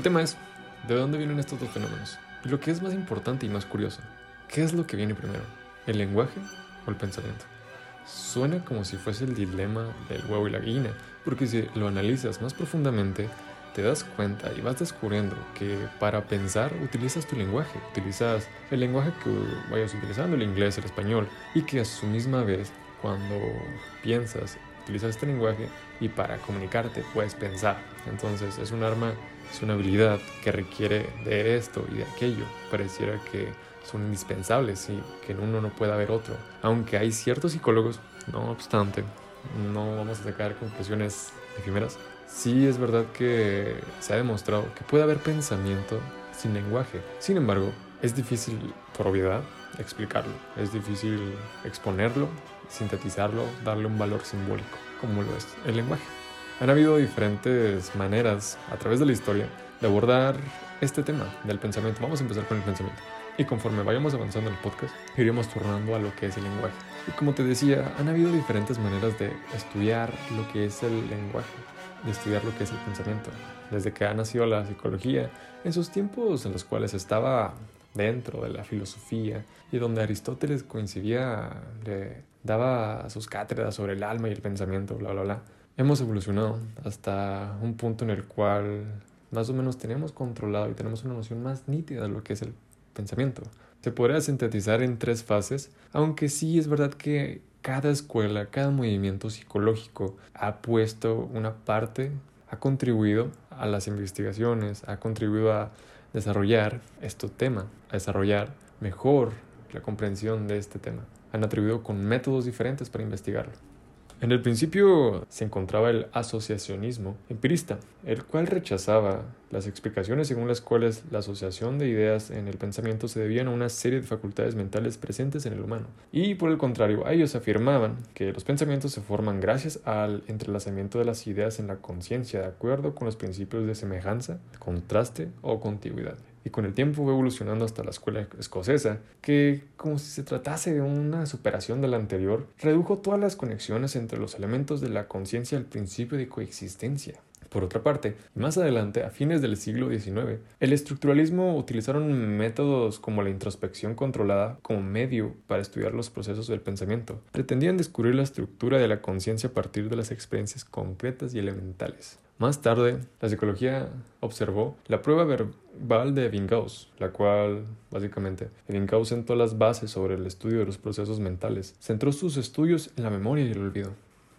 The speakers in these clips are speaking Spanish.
El tema es, ¿de dónde vienen estos dos fenómenos? Y lo que es más importante y más curioso, ¿qué es lo que viene primero? ¿El lenguaje o el pensamiento? Suena como si fuese el dilema del huevo y la gallina, porque si lo analizas más profundamente, te das cuenta y vas descubriendo que para pensar utilizas tu lenguaje, utilizas el lenguaje que vayas utilizando, el inglés, el español, y que a su misma vez, cuando piensas, utilizas este lenguaje y para comunicarte puedes pensar. Entonces es un arma, es una habilidad que requiere de esto y de aquello. Pareciera que son indispensables y que en uno no puede haber otro. Aunque hay ciertos psicólogos, no obstante, no vamos a sacar conclusiones efímeras sí es verdad que se ha demostrado que puede haber pensamiento sin lenguaje. Sin embargo, es difícil, por obviedad, explicarlo. Es difícil exponerlo, sintetizarlo, darle un valor simbólico, como lo es el lenguaje. Han habido diferentes maneras a través de la historia de abordar este tema del pensamiento. Vamos a empezar con el pensamiento. Y conforme vayamos avanzando en el podcast, iremos tornando a lo que es el lenguaje. Y como te decía, han habido diferentes maneras de estudiar lo que es el lenguaje de estudiar lo que es el pensamiento. Desde que ha nacido la psicología, en sus tiempos en los cuales estaba dentro de la filosofía y donde Aristóteles coincidía, le daba sus cátedras sobre el alma y el pensamiento, bla, bla, bla. Hemos evolucionado hasta un punto en el cual más o menos tenemos controlado y tenemos una noción más nítida de lo que es el pensamiento. Se podría sintetizar en tres fases, aunque sí es verdad que cada escuela, cada movimiento psicológico ha puesto una parte, ha contribuido a las investigaciones, ha contribuido a desarrollar este tema, a desarrollar mejor la comprensión de este tema. Han atribuido con métodos diferentes para investigarlo. En el principio se encontraba el asociacionismo empirista, el cual rechazaba las explicaciones según las cuales la asociación de ideas en el pensamiento se debían a una serie de facultades mentales presentes en el humano. Y por el contrario, ellos afirmaban que los pensamientos se forman gracias al entrelazamiento de las ideas en la conciencia de acuerdo con los principios de semejanza, contraste o contigüidad y con el tiempo fue evolucionando hasta la escuela escocesa, que, como si se tratase de una superación de la anterior, redujo todas las conexiones entre los elementos de la conciencia al principio de coexistencia. Por otra parte, más adelante, a fines del siglo XIX, el estructuralismo utilizaron métodos como la introspección controlada como medio para estudiar los procesos del pensamiento. Pretendían descubrir la estructura de la conciencia a partir de las experiencias concretas y elementales. Más tarde, la psicología observó la prueba verbal de Ebbinghaus, la cual, básicamente, Ebbinghaus sentó las bases sobre el estudio de los procesos mentales. Centró sus estudios en la memoria y el olvido.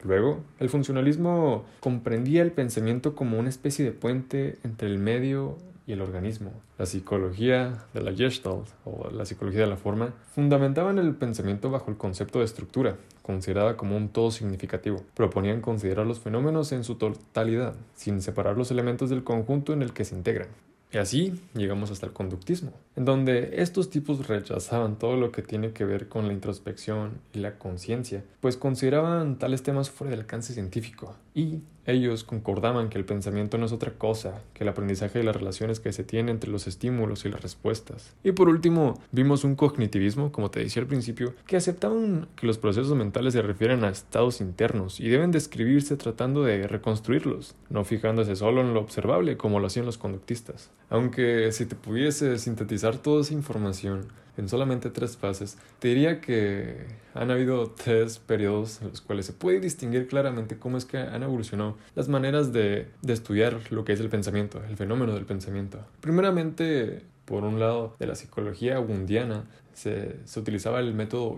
Luego, el funcionalismo comprendía el pensamiento como una especie de puente entre el medio y el organismo. La psicología de la Gestalt o la psicología de la forma fundamentaban el pensamiento bajo el concepto de estructura, considerada como un todo significativo. Proponían considerar los fenómenos en su totalidad, sin separar los elementos del conjunto en el que se integran. Y así llegamos hasta el conductismo, en donde estos tipos rechazaban todo lo que tiene que ver con la introspección y la conciencia, pues consideraban tales temas fuera del alcance científico y ellos concordaban que el pensamiento no es otra cosa que el aprendizaje de las relaciones que se tienen entre los estímulos y las respuestas. Y por último, vimos un cognitivismo, como te decía al principio, que aceptaban que los procesos mentales se refieren a estados internos y deben describirse tratando de reconstruirlos, no fijándose solo en lo observable como lo hacían los conductistas. Aunque si te pudiese sintetizar toda esa información, en solamente tres fases, te diría que han habido tres periodos en los cuales se puede distinguir claramente cómo es que han evolucionado las maneras de, de estudiar lo que es el pensamiento, el fenómeno del pensamiento. Primeramente, por un lado, de la psicología wundiana se, se utilizaba el método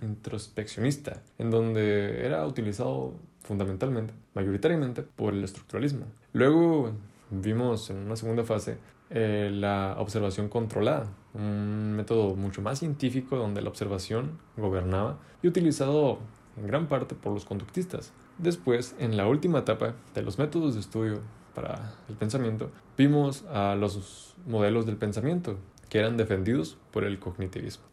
introspeccionista, en donde era utilizado fundamentalmente, mayoritariamente, por el estructuralismo. Luego vimos en una segunda fase eh, la observación controlada, un método mucho más científico donde la observación gobernaba y utilizado en gran parte por los conductistas. Después, en la última etapa de los métodos de estudio para el pensamiento, vimos a los modelos del pensamiento que eran defendidos por el cognitivismo.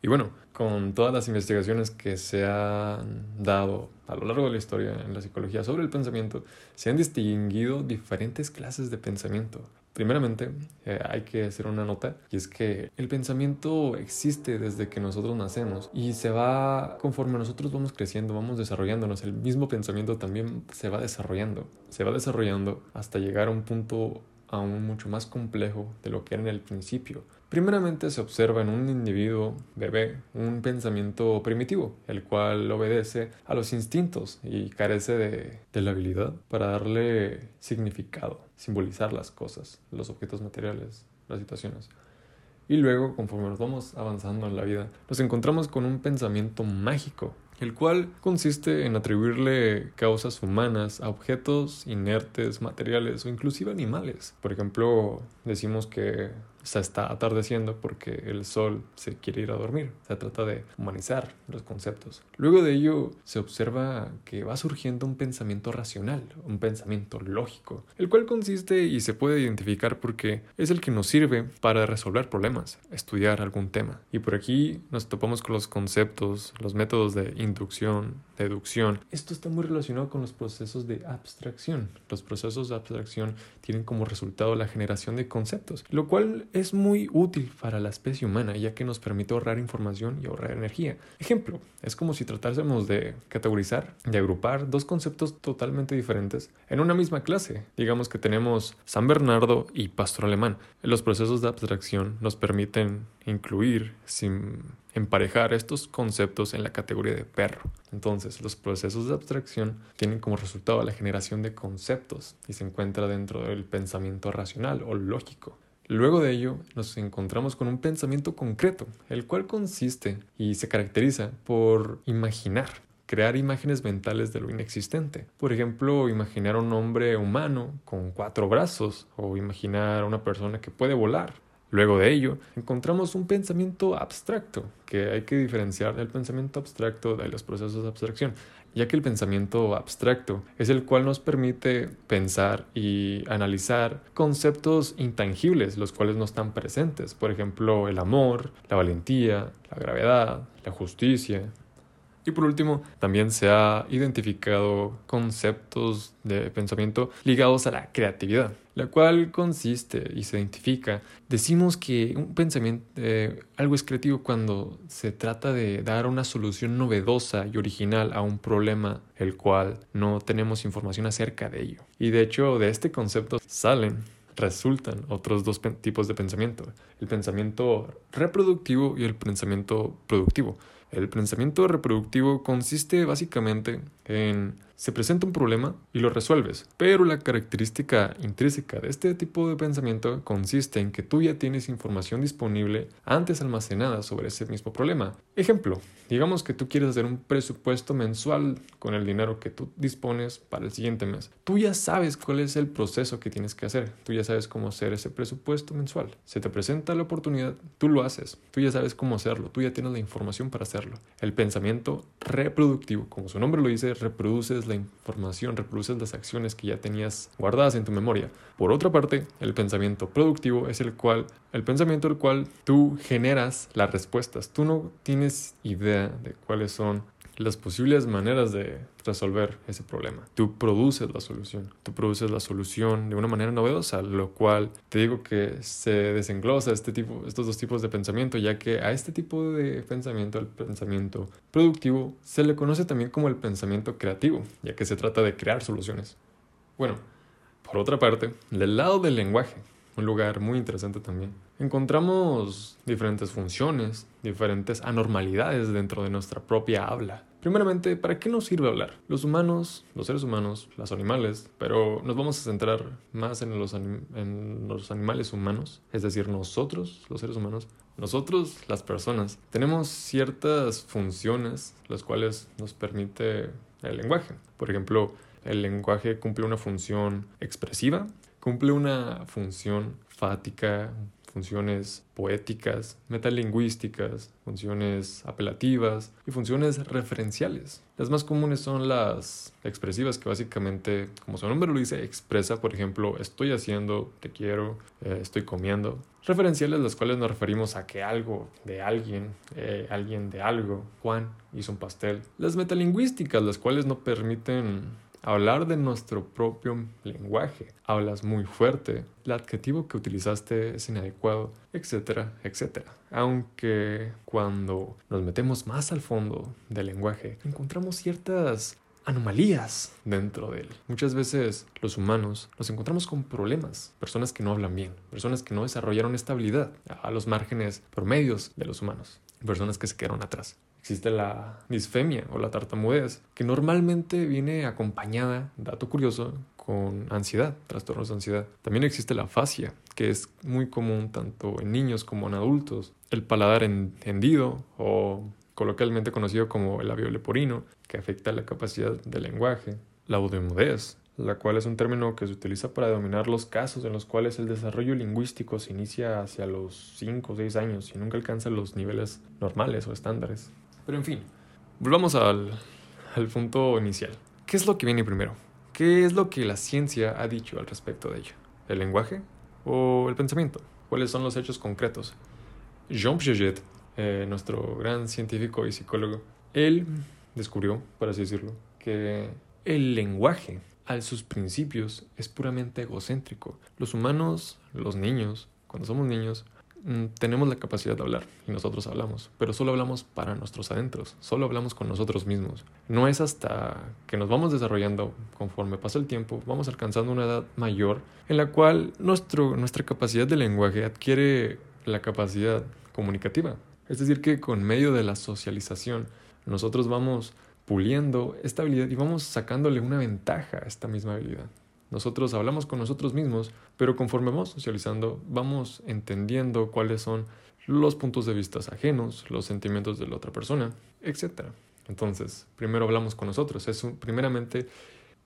Y bueno, con todas las investigaciones que se han dado a lo largo de la historia en la psicología sobre el pensamiento, se han distinguido diferentes clases de pensamiento. Primeramente, eh, hay que hacer una nota, y es que el pensamiento existe desde que nosotros nacemos y se va, conforme nosotros vamos creciendo, vamos desarrollándonos, el mismo pensamiento también se va desarrollando, se va desarrollando hasta llegar a un punto aún mucho más complejo de lo que era en el principio. Primeramente se observa en un individuo bebé un pensamiento primitivo, el cual obedece a los instintos y carece de, de la habilidad para darle significado, simbolizar las cosas, los objetos materiales, las situaciones. Y luego, conforme nos vamos avanzando en la vida, nos encontramos con un pensamiento mágico, el cual consiste en atribuirle causas humanas a objetos inertes, materiales o inclusive animales. Por ejemplo, decimos que se está atardeciendo porque el sol se quiere ir a dormir. Se trata de humanizar los conceptos. Luego de ello se observa que va surgiendo un pensamiento racional, un pensamiento lógico, el cual consiste y se puede identificar porque es el que nos sirve para resolver problemas, estudiar algún tema. Y por aquí nos topamos con los conceptos, los métodos de inducción, deducción. Esto está muy relacionado con los procesos de abstracción. Los procesos de abstracción tienen como resultado la generación de conceptos, lo cual es muy útil para la especie humana ya que nos permite ahorrar información y ahorrar energía. Ejemplo, es como si tratásemos de categorizar, de agrupar dos conceptos totalmente diferentes en una misma clase. Digamos que tenemos San Bernardo y Pastor Alemán. Los procesos de abstracción nos permiten incluir sin emparejar estos conceptos en la categoría de perro. Entonces, los procesos de abstracción tienen como resultado la generación de conceptos y se encuentra dentro del pensamiento racional o lógico. Luego de ello, nos encontramos con un pensamiento concreto, el cual consiste y se caracteriza por imaginar, crear imágenes mentales de lo inexistente. Por ejemplo, imaginar un hombre humano con cuatro brazos o imaginar una persona que puede volar. Luego de ello, encontramos un pensamiento abstracto, que hay que diferenciar del pensamiento abstracto de los procesos de abstracción ya que el pensamiento abstracto es el cual nos permite pensar y analizar conceptos intangibles, los cuales no están presentes, por ejemplo, el amor, la valentía, la gravedad, la justicia, y por último, también se ha identificado conceptos de pensamiento ligados a la creatividad, la cual consiste y se identifica. Decimos que un pensamiento, eh, algo es creativo cuando se trata de dar una solución novedosa y original a un problema el cual no tenemos información acerca de ello. Y de hecho, de este concepto salen resultan otros dos tipos de pensamiento, el pensamiento reproductivo y el pensamiento productivo. El pensamiento reproductivo consiste básicamente en se presenta un problema y lo resuelves, pero la característica intrínseca de este tipo de pensamiento consiste en que tú ya tienes información disponible antes almacenada sobre ese mismo problema. Ejemplo, digamos que tú quieres hacer un presupuesto mensual con el dinero que tú dispones para el siguiente mes. Tú ya sabes cuál es el proceso que tienes que hacer, tú ya sabes cómo hacer ese presupuesto mensual. Se te presenta la oportunidad, tú lo haces, tú ya sabes cómo hacerlo, tú ya tienes la información para hacerlo. El pensamiento reproductivo, como su nombre lo dice, reproduces la información, reproduces las acciones que ya tenías guardadas en tu memoria. Por otra parte, el pensamiento productivo es el cual, el pensamiento el cual tú generas las respuestas. Tú no tienes idea de cuáles son las posibles maneras de resolver ese problema. Tú produces la solución. Tú produces la solución de una manera novedosa, lo cual te digo que se desenglosa este tipo, estos dos tipos de pensamiento, ya que a este tipo de pensamiento, el pensamiento productivo, se le conoce también como el pensamiento creativo, ya que se trata de crear soluciones. Bueno, por otra parte, del lado del lenguaje, un lugar muy interesante también. Encontramos diferentes funciones, diferentes anormalidades dentro de nuestra propia habla. Primeramente, ¿para qué nos sirve hablar? Los humanos, los seres humanos, los animales, pero nos vamos a centrar más en los, en los animales humanos, es decir, nosotros, los seres humanos, nosotros, las personas, tenemos ciertas funciones las cuales nos permite el lenguaje. Por ejemplo, el lenguaje cumple una función expresiva, Cumple una función fática, funciones poéticas, metalingüísticas, funciones apelativas y funciones referenciales. Las más comunes son las expresivas que básicamente, como su nombre lo dice, expresa, por ejemplo, estoy haciendo, te quiero, eh, estoy comiendo. Referenciales las cuales nos referimos a que algo de alguien, eh, alguien de algo, Juan hizo un pastel. Las metalingüísticas las cuales no permiten hablar de nuestro propio lenguaje. Hablas muy fuerte, el adjetivo que utilizaste es inadecuado, etcétera, etcétera. Aunque cuando nos metemos más al fondo del lenguaje, encontramos ciertas anomalías dentro de él. Muchas veces los humanos nos encontramos con problemas, personas que no hablan bien, personas que no desarrollaron estabilidad a los márgenes promedios de los humanos, personas que se quedaron atrás. Existe la disfemia o la tartamudez, que normalmente viene acompañada, dato curioso, con ansiedad, trastornos de ansiedad. También existe la fascia, que es muy común tanto en niños como en adultos. El paladar hendido o coloquialmente conocido como el labio leporino, que afecta la capacidad del lenguaje. La audimudez, la cual es un término que se utiliza para denominar los casos en los cuales el desarrollo lingüístico se inicia hacia los 5 o 6 años y nunca alcanza los niveles normales o estándares. Pero en fin, volvamos al, al punto inicial. ¿Qué es lo que viene primero? ¿Qué es lo que la ciencia ha dicho al respecto de ello? ¿El lenguaje o el pensamiento? ¿Cuáles son los hechos concretos? Jean Piaget, eh, nuestro gran científico y psicólogo, él descubrió, por así decirlo, que el lenguaje, a sus principios, es puramente egocéntrico. Los humanos, los niños, cuando somos niños, tenemos la capacidad de hablar y nosotros hablamos, pero solo hablamos para nuestros adentros, solo hablamos con nosotros mismos. No es hasta que nos vamos desarrollando conforme pasa el tiempo, vamos alcanzando una edad mayor en la cual nuestro, nuestra capacidad de lenguaje adquiere la capacidad comunicativa. Es decir, que con medio de la socialización nosotros vamos puliendo esta habilidad y vamos sacándole una ventaja a esta misma habilidad. Nosotros hablamos con nosotros mismos, pero conforme vamos socializando, vamos entendiendo cuáles son los puntos de vista ajenos, los sentimientos de la otra persona, etc. Entonces, primero hablamos con nosotros. Es primeramente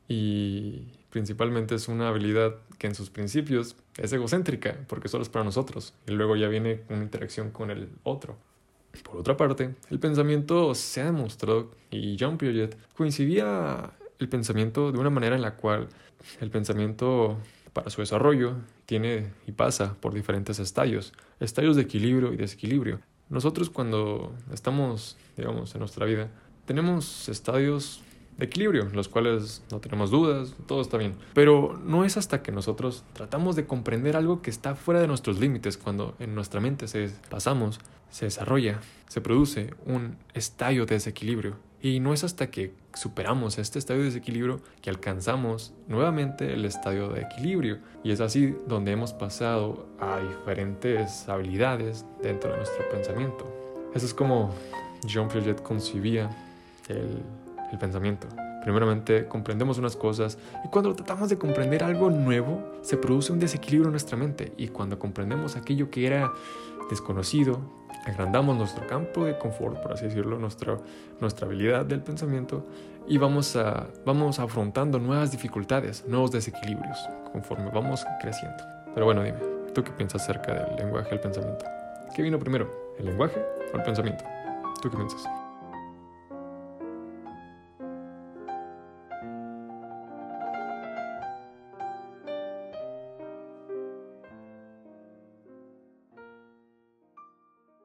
y principalmente es una habilidad que en sus principios es egocéntrica, porque solo es para nosotros, y luego ya viene una interacción con el otro. Por otra parte, el pensamiento se ha demostrado, y Jean Piaget coincidía el pensamiento de una manera en la cual el pensamiento para su desarrollo tiene y pasa por diferentes estadios, estadios de equilibrio y desequilibrio. Nosotros cuando estamos, digamos, en nuestra vida, tenemos estadios de equilibrio, los cuales no tenemos dudas, todo está bien. Pero no es hasta que nosotros tratamos de comprender algo que está fuera de nuestros límites, cuando en nuestra mente se pasamos, se desarrolla, se produce un estadio de desequilibrio. Y no es hasta que superamos este estadio de desequilibrio que alcanzamos nuevamente el estadio de equilibrio. Y es así donde hemos pasado a diferentes habilidades dentro de nuestro pensamiento. Eso es como Jean Piaget concibía el el pensamiento. Primeramente comprendemos unas cosas y cuando tratamos de comprender algo nuevo se produce un desequilibrio en nuestra mente y cuando comprendemos aquello que era desconocido, agrandamos nuestro campo de confort, por así decirlo, nuestra, nuestra habilidad del pensamiento y vamos, a, vamos afrontando nuevas dificultades, nuevos desequilibrios conforme vamos creciendo. Pero bueno, dime, ¿tú qué piensas acerca del lenguaje el pensamiento? ¿Qué vino primero, el lenguaje o el pensamiento? ¿Tú qué piensas?